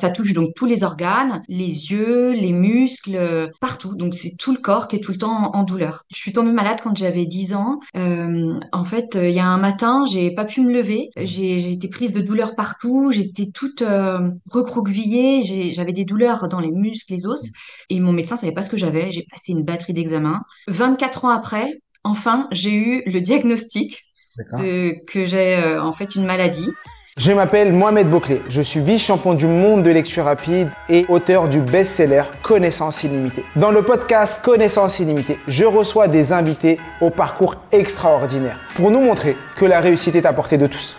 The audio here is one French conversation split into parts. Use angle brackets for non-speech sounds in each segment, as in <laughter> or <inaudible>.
Ça touche donc tous les organes, les yeux, les muscles, partout. Donc c'est tout le corps qui est tout le temps en, douleur. Je suis tombée malade quand j'avais 10 ans. Euh, en fait, il y a un matin, j'ai pas pu me lever. J'ai été prise de douleurs partout. J'étais toute euh, recroquevillée. J'avais des douleurs dans les muscles, les os. Et mon médecin savait pas ce que j'avais. J'ai passé une batterie d'examens. 24 ans après, enfin, j'ai eu le diagnostic de, que j'ai euh, en fait une maladie. Je m'appelle Mohamed Bouclé, je suis vice-champion du monde de lecture rapide et auteur du best-seller Connaissance illimitée. Dans le podcast Connaissance illimitée, je reçois des invités au parcours extraordinaire pour nous montrer que la réussite est à portée de tous.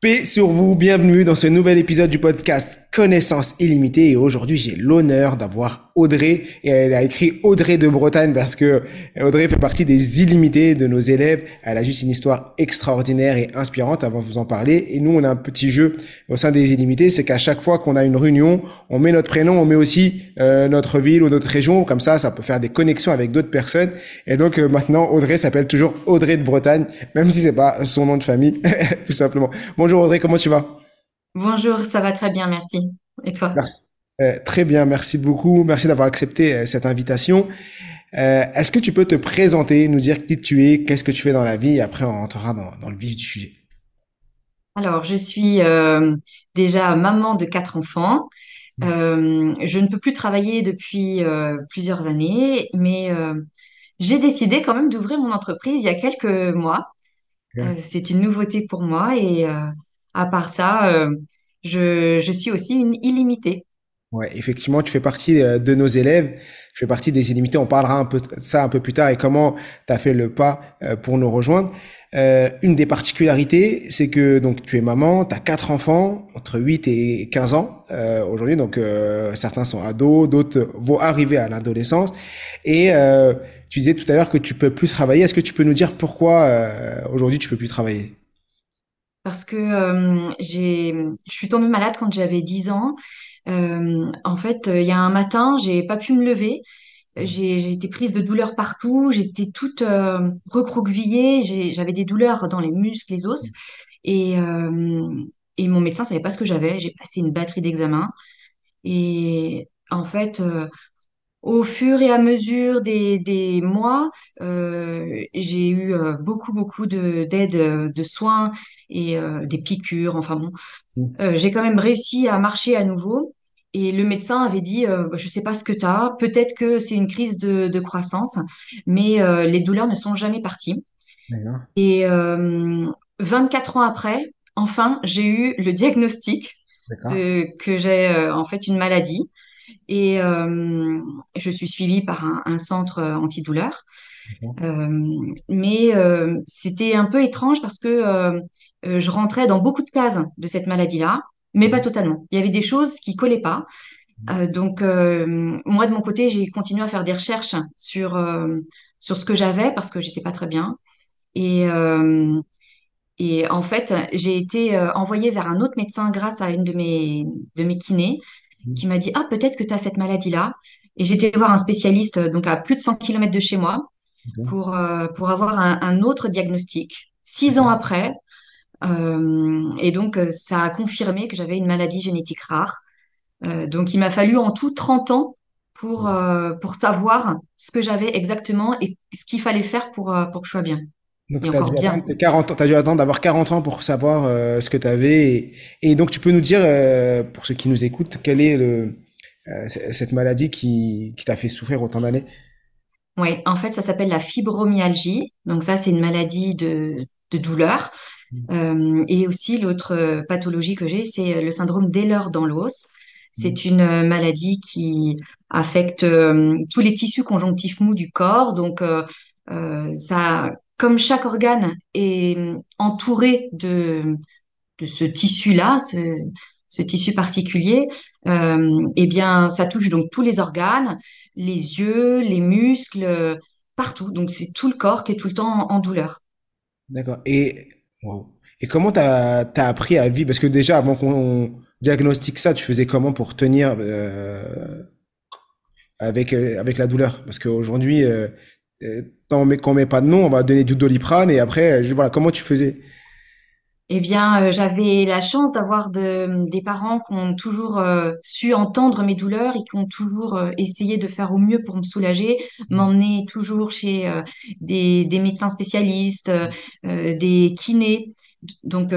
Paix sur vous, bienvenue dans ce nouvel épisode du podcast Connaissance illimitée. Et aujourd'hui j'ai l'honneur d'avoir Audrey. Et elle a écrit Audrey de Bretagne parce que Audrey fait partie des illimités de nos élèves. Elle a juste une histoire extraordinaire et inspirante avant de vous en parler. Et nous on a un petit jeu au sein des illimités, c'est qu'à chaque fois qu'on a une réunion, on met notre prénom, on met aussi euh, notre ville ou notre région, comme ça ça peut faire des connexions avec d'autres personnes. Et donc euh, maintenant Audrey s'appelle toujours Audrey de Bretagne même si c'est pas son nom de famille <laughs> tout simplement. Bonjour Audrey, comment tu vas? Bonjour, ça va très bien, merci. Et toi? Merci. Euh, très bien, merci beaucoup. Merci d'avoir accepté euh, cette invitation. Euh, Est-ce que tu peux te présenter, nous dire qui tu es, qu'est-ce que tu fais dans la vie, et après on rentrera dans, dans le vif du sujet. Alors, je suis déjà maman de quatre enfants. Mmh. Je ne peux plus travailler depuis plusieurs années, mais j'ai décidé quand même d'ouvrir mon entreprise il y a quelques mois. C'est une nouveauté pour moi et à part ça, euh, je, je suis aussi une illimitée. Ouais, effectivement, tu fais partie euh, de nos élèves. Tu fais partie des illimités. On parlera un peu de ça un peu plus tard et comment tu as fait le pas euh, pour nous rejoindre. Euh, une des particularités, c'est que donc tu es maman, tu as quatre enfants entre 8 et 15 ans euh, aujourd'hui. Donc euh, certains sont ados, d'autres vont arriver à l'adolescence. Et tu disais tout à l'heure que tu peux plus travailler. Est-ce que tu peux nous dire pourquoi aujourd'hui tu peux plus travailler? Parce que euh, j'ai, je suis tombée malade quand j'avais 10 ans. Euh, en fait, il y a un matin, j'ai pas pu me lever. J'ai, j'ai été prise de douleurs partout. J'étais toute euh, recroquevillée. J'avais des douleurs dans les muscles, les os. Et, et mon médecin savait pas ce que j'avais. J'ai passé une batterie d'examens. Et en fait, au fur et à mesure des, des mois, euh, j'ai eu euh, beaucoup, beaucoup de, d'aide, euh, de soins et euh, des piqûres. Enfin bon, Mm. euh, j'ai quand même réussi à marcher à nouveau. Et le médecin avait dit, euh, je sais pas ce que tu as, peut-être que c'est une crise de, de croissance, mais les douleurs ne sont jamais parties. Et euh, 24 ans après, enfin, j'ai eu le diagnostic de, que j'ai en fait une maladie. Et euh, je suis suivie par un, un centre euh, antidouleur. Euh, mais c'était un peu étrange parce que je rentrais dans beaucoup de cases de cette maladie-là, mais pas totalement. Il y avait des choses qui collaient pas. Euh, donc moi de mon côté, j'ai continué à faire des recherches sur sur ce que j'avais parce que j'étais pas très bien. Et euh, et en fait, j'ai été envoyée vers un autre médecin grâce à une de mes de mes kinés. Qui m'a dit, ah, peut-être que tu as cette maladie-là. Et j'étais voir un spécialiste, euh, donc à plus de 100 kilomètres de chez moi, pour, euh, pour avoir un, un autre diagnostic, six ans après. Euh, et donc, ça a confirmé que j'avais une maladie génétique rare. Euh, donc, il m'a fallu en tout 30 ans pour, euh, pour savoir ce que j'avais exactement et ce qu'il fallait faire pour, pour que je sois bien. Donc, tu as encore dû attendre tes 40 ans, t'as dû attendre d'avoir 40 ans pour savoir euh, ce que tu avais. Et, et donc, tu peux nous dire, euh, pour ceux qui nous écoutent, quelle est le, euh, cette maladie qui, qui t'a fait souffrir autant d'années? Oui, en fait, ça s'appelle la fibromyalgie. Donc ça, c'est une maladie de, de douleur. Euh, et aussi, l'autre pathologie que j'ai, c'est le syndrome d'Ehlers dans l'os. C'est une euh, maladie qui affecte tous les tissus conjonctifs mous du corps. Donc, ça, comme chaque organe est euh, entouré de, ce tissu-là, ce, tissu particulier, euh, eh bien, ça touche donc tous les organes, les yeux, les muscles, partout. Donc, c'est tout le corps qui est tout le temps en, douleur. D'accord. Et, comment t'as, t'as appris à vivre? Parce que déjà, avant qu'on diagnostique ça, tu faisais comment pour tenir euh, avec, euh, avec la douleur? Parce qu'aujourd'hui, euh, on met, quand on met pas de nom, on va donner du Doliprane et après, euh, je- voilà, comment tu faisais? Eh bien, euh, j'avais la chance d'avoir de- des parents qui ont toujours euh, su entendre mes douleurs et qui ont toujours euh, essayé de faire au mieux pour me soulager, m'emmener toujours chez des, des médecins spécialistes, des kinés. Donc,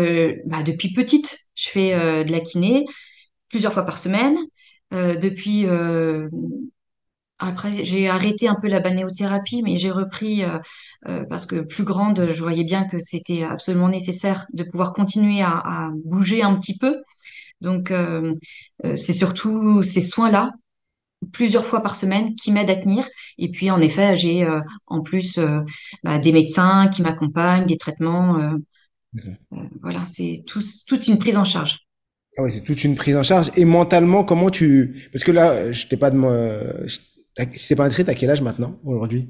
bah, depuis petite, je fais de la kiné plusieurs fois par semaine. Depuis après, j'ai arrêté un peu la balnéothérapie, mais j'ai repris euh, euh, parce que plus grande, je voyais bien que c'était absolument nécessaire de pouvoir continuer à, à bouger un petit peu. Donc, euh, c'est surtout ces soins-là, plusieurs fois par semaine, qui m'aident à tenir. Et puis, en effet, j'ai en plus bah, des médecins qui m'accompagnent, des traitements. voilà, c'est tout, toute une prise en charge. Ah ouais, c'est toute une prise en charge. Et mentalement, comment tu... Parce que là, je t'ai pas de... je- Si c'est pas indiscret, t'as quel âge maintenant, aujourd'hui?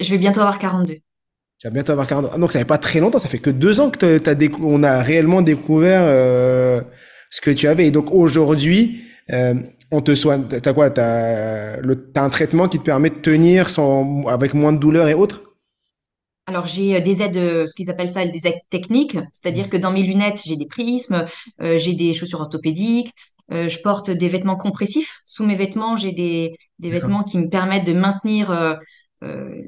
Je vais bientôt avoir 42. Tu vas bientôt avoir 40 ans. Ah, donc ça fait pas très longtemps, ça fait que deux ans que t'as, décou- on a réellement découvert euh, ce que tu avais. Et donc aujourd'hui, euh, on te soigne. T'as quoi? T'as le, un traitement qui te permet de tenir sans, avec moins de douleur et autres? Alors, j'ai euh, des aides, ce qu'ils appellent ça, des aides techniques, c'est-à-dire que dans mes lunettes, j'ai des prismes, euh, j'ai des chaussures orthopédiques, euh, je porte des vêtements compressifs. Sous mes vêtements, j'ai des, vêtements qui me permettent de maintenir euh, euh,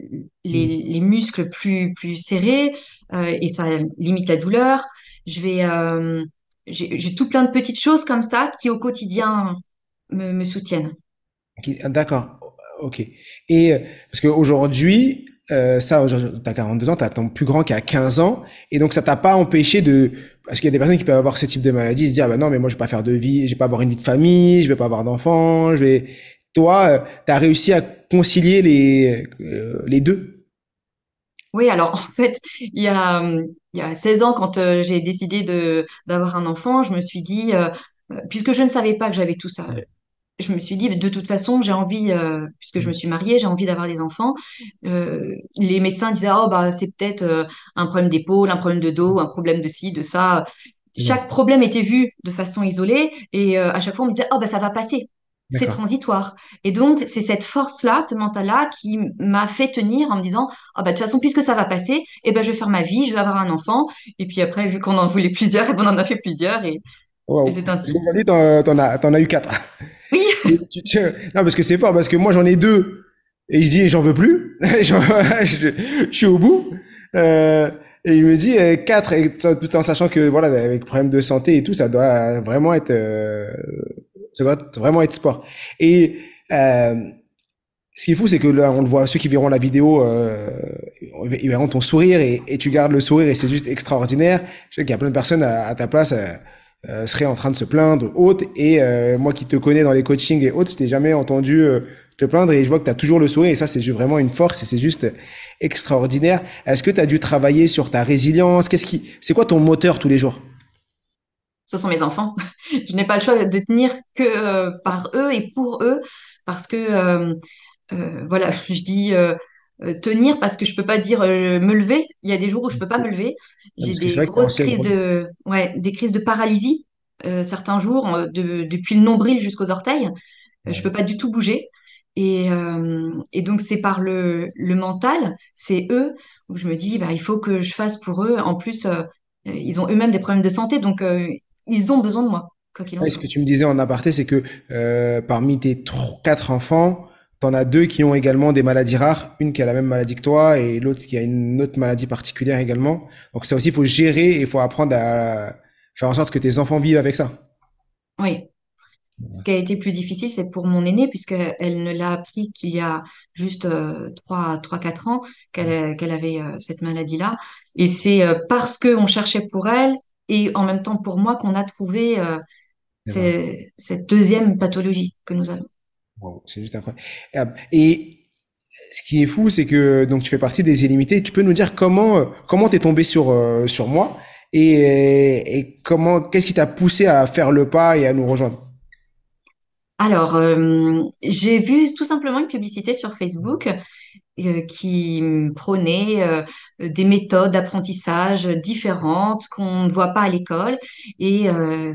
les, Hmm. les muscles plus, plus serrés et ça limite la douleur. Je vais, j'ai, tout plein de petites choses comme ça qui, au quotidien, me, me soutiennent. Ah, D'accord. Ok. Et parce qu'aujourd'hui, ça, aujourd'hui, t'as 42 ans, t'as ton plus grand qui a 15 ans, et donc ça t'a pas empêché de, parce qu'il y a des personnes qui peuvent avoir ce type de maladie, se dire, ah bah non, mais moi je vais pas faire de vie, je vais pas avoir une vie de famille, je vais pas avoir d'enfants. Toi, euh, t'as réussi à concilier les euh, les deux? Oui, alors en fait, il y a, il y a 16 ans, quand euh, j'ai décidé d'avoir un enfant, je me suis dit, puisque je ne savais pas que j'avais tout ça, je me suis dit, de toute façon, j'ai envie, euh, puisque je me suis mariée, j'ai envie d'avoir des enfants. Euh, les médecins disaient, oh, bah, c'est peut-être euh, un problème d'épaule, un problème de dos, un problème de ci, de ça. Ouais. Chaque problème était vu de façon isolée et à chaque fois, on me disait, oh, bah, ça va passer. C'est transitoire. Et donc, c'est cette force-là, ce mental-là qui m'a fait tenir en me disant, ah, bah, de toute façon, puisque ça va passer, eh ben, je vais faire ma vie, je vais avoir un enfant. Et puis après, vu qu'on en voulait plusieurs, <laughs> eh ben, on en a fait plusieurs et, et Waouh. c'est ainsi. t'en, as, as eu quatre. Oui. Non, parce que c'est fort, parce que moi j'en ai deux. Et je dis, j'en veux plus. <laughs> Je, suis au bout. Euh, et il me dit, euh, quatre, tout en sachant que, voilà, avec problème de santé et tout, ça doit vraiment être, euh, ça doit vraiment être sport. Et, euh, ce qui est fou, c'est que là, on le voit, ceux qui verront la vidéo, euh, ils verront ton sourire et, tu gardes le sourire et c'est juste extraordinaire. Je sais qu'il y a plein de personnes à, à ta place, euh, euh, seraient en train de se plaindre, autres. Et euh, moi qui te connais dans les coachings et autres, je t'ai jamais entendu euh, te plaindre et je vois que tu as toujours le sourire et ça, c'est vraiment une force et c'est juste extraordinaire. Est-ce que tu as dû travailler sur ta résilience? Qu'est-ce qui, c'est quoi ton moteur tous les jours? ce sont mes enfants. <laughs> Je n'ai pas le choix de tenir que euh, par eux et pour eux, parce que voilà, <laughs> je dis tenir parce que je peux pas dire euh, me lever. Il y a des jours où je peux pas me lever. J'ai des grosses crises de ouais, des crises de paralysie. euh, certains jours, euh, de- depuis le nombril jusqu'aux orteils, euh, je peux pas du tout bouger. Et, euh, et donc c'est par le, le mental, c'est eux où je me dis bah il faut que je fasse pour eux. En plus, euh, ils ont eux-mêmes des problèmes de santé, donc euh, ils ont besoin de moi, quoi en Ouais, ce que tu me disais en aparté, c'est que euh, parmi tes quatre enfants, t'en as deux qui ont également des maladies rares, une qui a la même maladie que toi et l'autre qui a une autre maladie particulière également. Donc ça aussi, il faut gérer et il faut apprendre à faire en sorte que tes enfants vivent avec ça. Oui. Ce qui a été plus difficile, c'est pour mon aînée, puisqu'elle ne l'a appris qu'il y a juste euh, 3, 3, 4 ans qu'elle avait euh, cette maladie-là. Et c'est euh, parce qu'on cherchait pour elle et en même temps pour moi qu'on a trouvé euh, cette deuxième pathologie que nous avons. C'est juste incroyable. Et ce qui est fou, c'est que donc tu fais partie des illimités. Tu peux nous dire comment euh, comment t'es tombé sur euh, sur moi et, comment qu'est-ce qui t'a poussé à faire le pas et à nous rejoindre? Alors, euh, j'ai vu tout simplement une publicité sur Facebook euh, qui prônait euh, des méthodes d'apprentissage différentes qu'on ne voit pas à l'école et euh,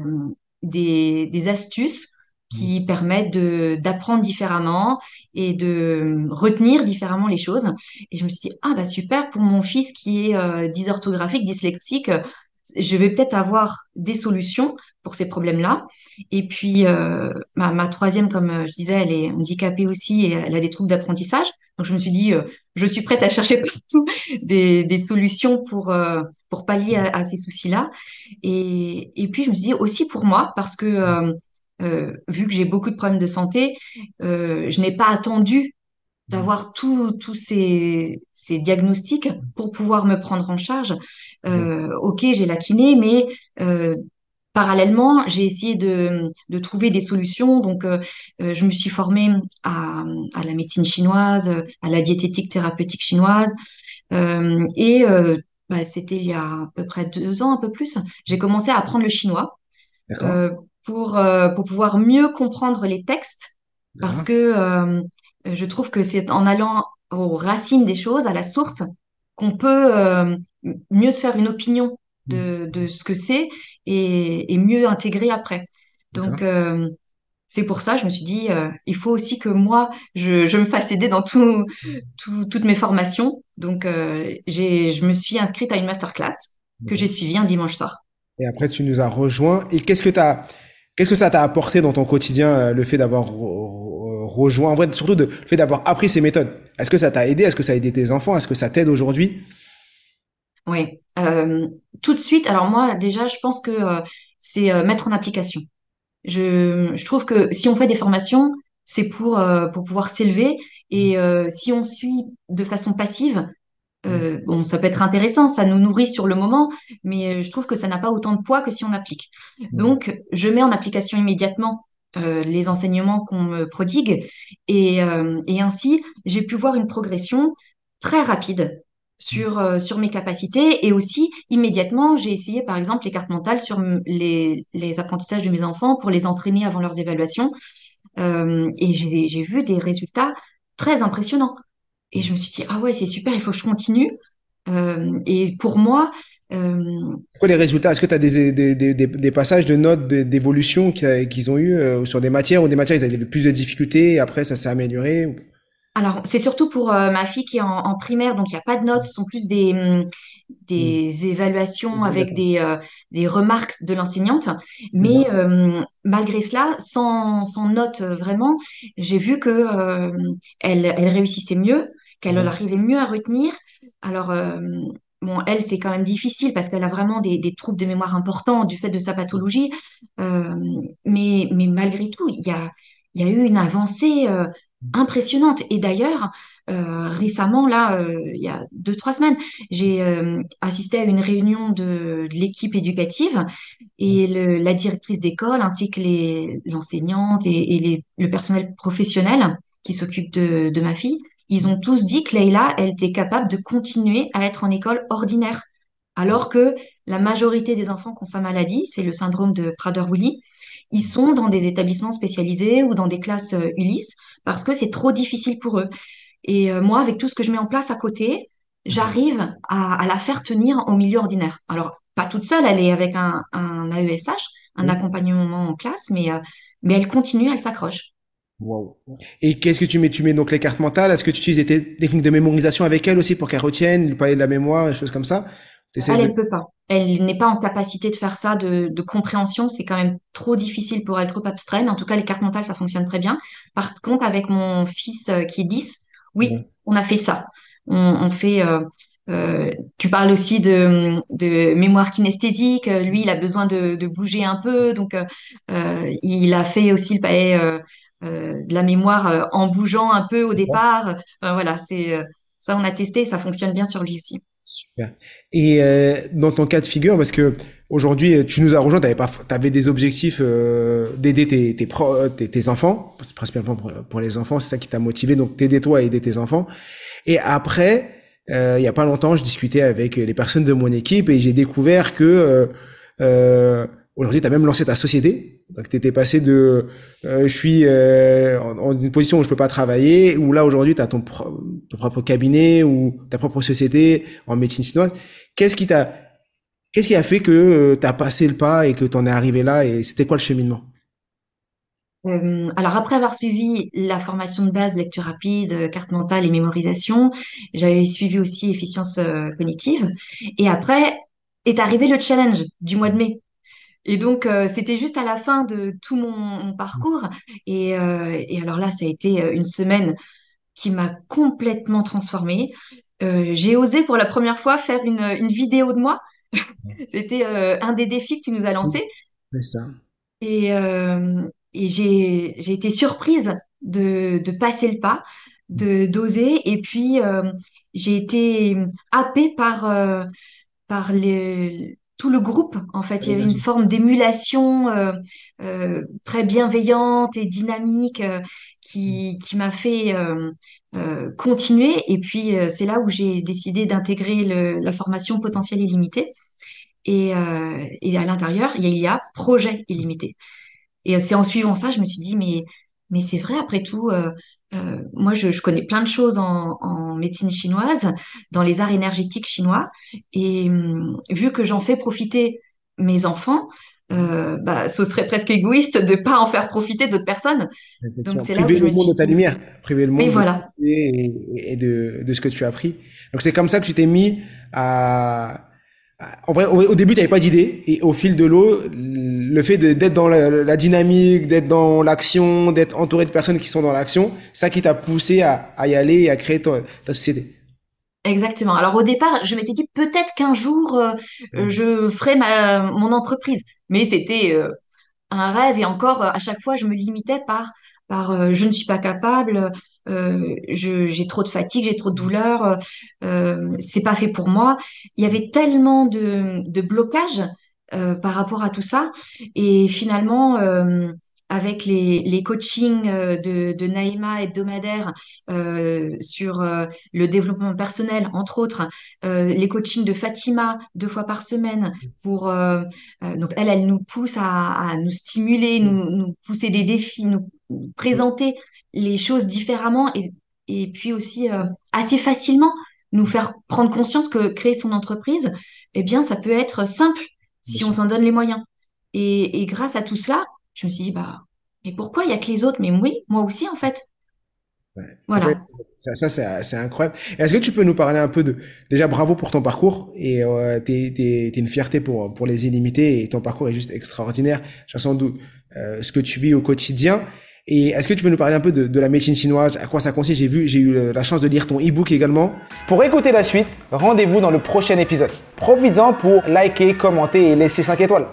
des, des astuces qui permettent de d'apprendre différemment et de retenir différemment les choses. Et je me suis dit, ah bah super, pour mon fils qui est euh, dysorthographique, dyslexique, je vais peut-être avoir des solutions pour ces problèmes-là. Et puis, euh, ma, ma, troisième, comme euh, je disais, elle est handicapée aussi et elle a des troubles d'apprentissage. Donc, je me suis dit, euh, je suis prête à chercher <laughs> partout des, des solutions pour, euh, pour pallier à, à ces soucis-là. Et, et puis, je me suis dit aussi pour moi, parce que euh, vu que j'ai beaucoup de problèmes de santé, je n'ai pas attendu d'avoir tous ces, ces diagnostics pour pouvoir me prendre en charge. Euh, ok, j'ai la kiné, mais euh, parallèlement, j'ai essayé de, de, trouver des solutions. Donc, euh, euh, je me suis formée à, à, la médecine chinoise, à la diététique thérapeutique chinoise. Euh, et euh, bah, c'était il y a à peu près deux ans, un peu plus. J'ai commencé à apprendre le chinois pour, pour pouvoir mieux comprendre les textes parce que euh, je trouve que c'est en allant aux racines des choses, à la source, qu'on peut euh, mieux se faire une opinion de, de ce que c'est et, et, mieux intégrer après. Donc, euh, c'est pour ça, je me suis dit, euh, il faut aussi que moi, je, je me fasse aider dans tout, tout, toutes mes formations. Donc, euh, j'ai, je me suis inscrite à une masterclass que j'ai suivie un dimanche soir. Et après, tu nous as rejoint. Et qu'est-ce que tu as, qu'est-ce que ça t'a apporté dans ton quotidien, le fait d'avoir rejoint, en vrai, surtout de, le fait d'avoir appris ces méthodes? Est-ce que ça t'a aidé? Est-ce que ça a aidé tes enfants? Est-ce que ça t'aide aujourd'hui? Oui, euh, tout de suite. Alors moi, déjà, je pense que euh, c'est euh, mettre en application. Je, je, trouve que si on fait des formations, c'est pour euh, pour pouvoir s'élever. Et euh, si on suit de façon passive, euh, bon, ça peut être intéressant, ça nous nourrit sur le moment, mais je trouve que ça n'a pas autant de poids que si on applique. Donc, je mets en application immédiatement euh, les enseignements qu'on me prodigue. Et, euh, et ainsi, j'ai pu voir une progression très rapide sur, euh, sur mes capacités. Et aussi, immédiatement, j'ai essayé, par exemple, les cartes mentales sur les, les apprentissages de mes enfants pour les entraîner avant leurs évaluations. et j'ai vu des résultats très impressionnants. Et je me suis dit, ah ouais, c'est super, il faut que je continue. et pour moi, euh... Quoi les résultats? Est-ce que tu as des, des, des, des, passages de notes d'évolution qu'ils ont eu euh, sur des matières ou des matières ils avaient plus de difficultés et après ça s'est amélioré Alors c'est surtout pour euh, ma fille qui est en, en primaire, donc il n'y a pas de notes, ce sont plus des, hum, des mmh. évaluations avec des, euh, des remarques de l'enseignante. Mais euh, malgré cela, sans, sans notes vraiment, j'ai vu que euh, elle, elle réussissait mieux, qu'elle arrivait mieux à retenir. Alors, Bon, elle, c'est quand même difficile parce qu'elle a vraiment des, des, troubles de mémoire importants du fait de sa pathologie. Euh, mais, mais malgré tout, il y a, y a eu une avancée euh, impressionnante. Et d'ailleurs, euh, récemment, là, euh, il y a deux, trois semaines, j'ai euh, assisté à une réunion de, de l'équipe éducative et le, la directrice d'école ainsi que l'enseignante et, et les, le personnel professionnel qui s'occupe de, de ma fille ils ont tous dit que Leïla, elle était capable de continuer à être en école ordinaire. Alors que la majorité des enfants qui ont sa maladie, c'est le syndrome de Prader-Willi, ils sont dans des établissements spécialisés ou dans des classes euh, Ulysse parce que c'est trop difficile pour eux. Et euh, moi, avec tout ce que je mets en place à côté, j'arrive à, à, la faire tenir au milieu ordinaire. Alors, pas toute seule, elle est avec un, un AESH, un accompagnement en classe, mais, euh, mais elle continue, elle s'accroche. Wow. Et qu'est-ce que tu mets Tu mets donc les cartes mentales? Est-ce que tu utilises des techniques de mémorisation avec elle aussi pour qu'elle retienne, lui parler de la mémoire, des choses comme ça? Elle, de... elle peut pas. Elle n'est pas en capacité de faire ça, de, de compréhension. C'est quand même trop difficile pour elle, trop abstrait. Mais en tout cas, les cartes mentales, ça fonctionne très bien. Par contre, avec mon fils euh, qui est 10, oui, mmh. on a fait ça. On, on fait. Euh, euh, tu parles aussi de, de, mémoire kinesthésique. Lui, il a besoin de, de bouger un peu, donc euh, il a fait aussi le paillet euh, de la mémoire euh, en bougeant un peu au départ. voilà, c'est euh, ça, on a testé, ça fonctionne bien sur lui aussi. Super. Et dans ton cas de figure, parce que aujourd'hui, tu nous as rejoint, tu avais, avais, des objectifs d'aider tes, tes, tes, tes, enfants, principalement pour, pour les enfants, c'est ça qui t'a motivé, donc t'aider toi à aider tes enfants. Et après, il y a pas longtemps, je discutais avec les personnes de mon équipe et j'ai découvert que Aujourd'hui, tu as même lancé ta société. Donc, tu étais passé de euh, je suis euh, en, une position où je peux pas travailler, ou là, aujourd'hui, tu as ton, propre cabinet ou ta propre société en médecine chinoise. Qu'est-ce qui t'a qu'est-ce qui a fait que euh, tu as passé le pas et que tu en es arrivé là et c'était quoi le cheminement? Euh, alors après avoir suivi la formation de base lecture rapide, carte mentale et mémorisation, j'avais suivi aussi efficience cognitive. Et après, est arrivé le challenge du mois de mai. Et donc, euh, c'était juste à la fin de tout mon, mon parcours. Et, euh, et, alors là, ça a été euh, une semaine qui m'a complètement transformée. Euh, j'ai osé pour la première fois faire une, une vidéo de moi. <laughs> C'était un des défis que tu nous as lancé. C'est ça. Et, et j'ai, j'ai été surprise de, de passer le pas, de d'oser. Et puis, j'ai été happée par, par les tout le groupe, en fait. Il y avait une forme d'émulation euh, euh, très bienveillante et dynamique euh, qui, qui m'a fait continuer. Et puis, c'est là où j'ai décidé d'intégrer la formation potentiel illimité. Et, et à l'intérieur, il y a, il y a projet illimité. Et c'est en suivant ça, je me suis dit, mais, mais c'est vrai, après tout, euh, euh, moi, je, je connais plein de choses en, en médecine chinoise, dans les arts énergétiques chinois. Et hum, vu que j'en fais profiter mes enfants, euh, bah, ce serait presque égoïste de pas en faire profiter d'autres personnes. Donc, c'est là où je le me monde suis de ta lumière, priver le monde de voilà, et, et de, de ce que tu as appris. Donc c'est comme ça que tu t'es mis à- En vrai, au, début, tu n'avais pas d'idée, et au fil de l'eau, le fait d'être dans la, la dynamique, d'être dans l'action, d'être entouré de personnes qui sont dans l'action, ça qui t'a poussé à, à y aller et à créer ta, ta société. exactement. Alors, au départ, je m'étais dit peut-être qu'un jour, euh, Mhm. je ferai ma, mon entreprise. Mais c'était euh, un rêve et encore à chaque fois je me limitais par par euh, je ne suis pas capable euh, j'ai trop de fatigue j'ai trop de douleur euh, euh, c'est pas fait pour moi. Il y avait tellement de de blocages euh, par rapport à tout ça. Et finalement euh, avec les, les coachings euh, de, de Naïma hebdomadaires euh, sur euh, le développement personnel, entre autres, euh, les coachings de Fatima deux fois par semaine pour donc elle, elle nous pousse à, à nous stimuler, nous, nous pousser des défis, nous présenter les choses différemment et, et puis aussi euh, assez facilement nous faire prendre conscience que créer son entreprise, eh bien, ça peut être simple si on s'en donne les moyens. Et, et grâce à tout cela, je me suis dit, bah, mais pourquoi il y a que les autres? Mais oui, moi aussi, en fait. Ouais. Voilà. ça, ça, c'est incroyable. Est-ce que tu peux nous parler un peu de... Déjà, bravo pour ton parcours et euh, t'es, t'es une fierté pour, pour les illimités et ton parcours est juste extraordinaire. L'impression de euh, ce que tu vis au quotidien. Et est-ce que tu peux nous parler un peu de, la médecine chinoise, à quoi ça consiste? J'ai vu, j'ai eu la chance de lire ton e-book également. Pour écouter la suite, rendez-vous dans le prochain épisode. Profites-en pour liker, commenter et laisser 5 étoiles.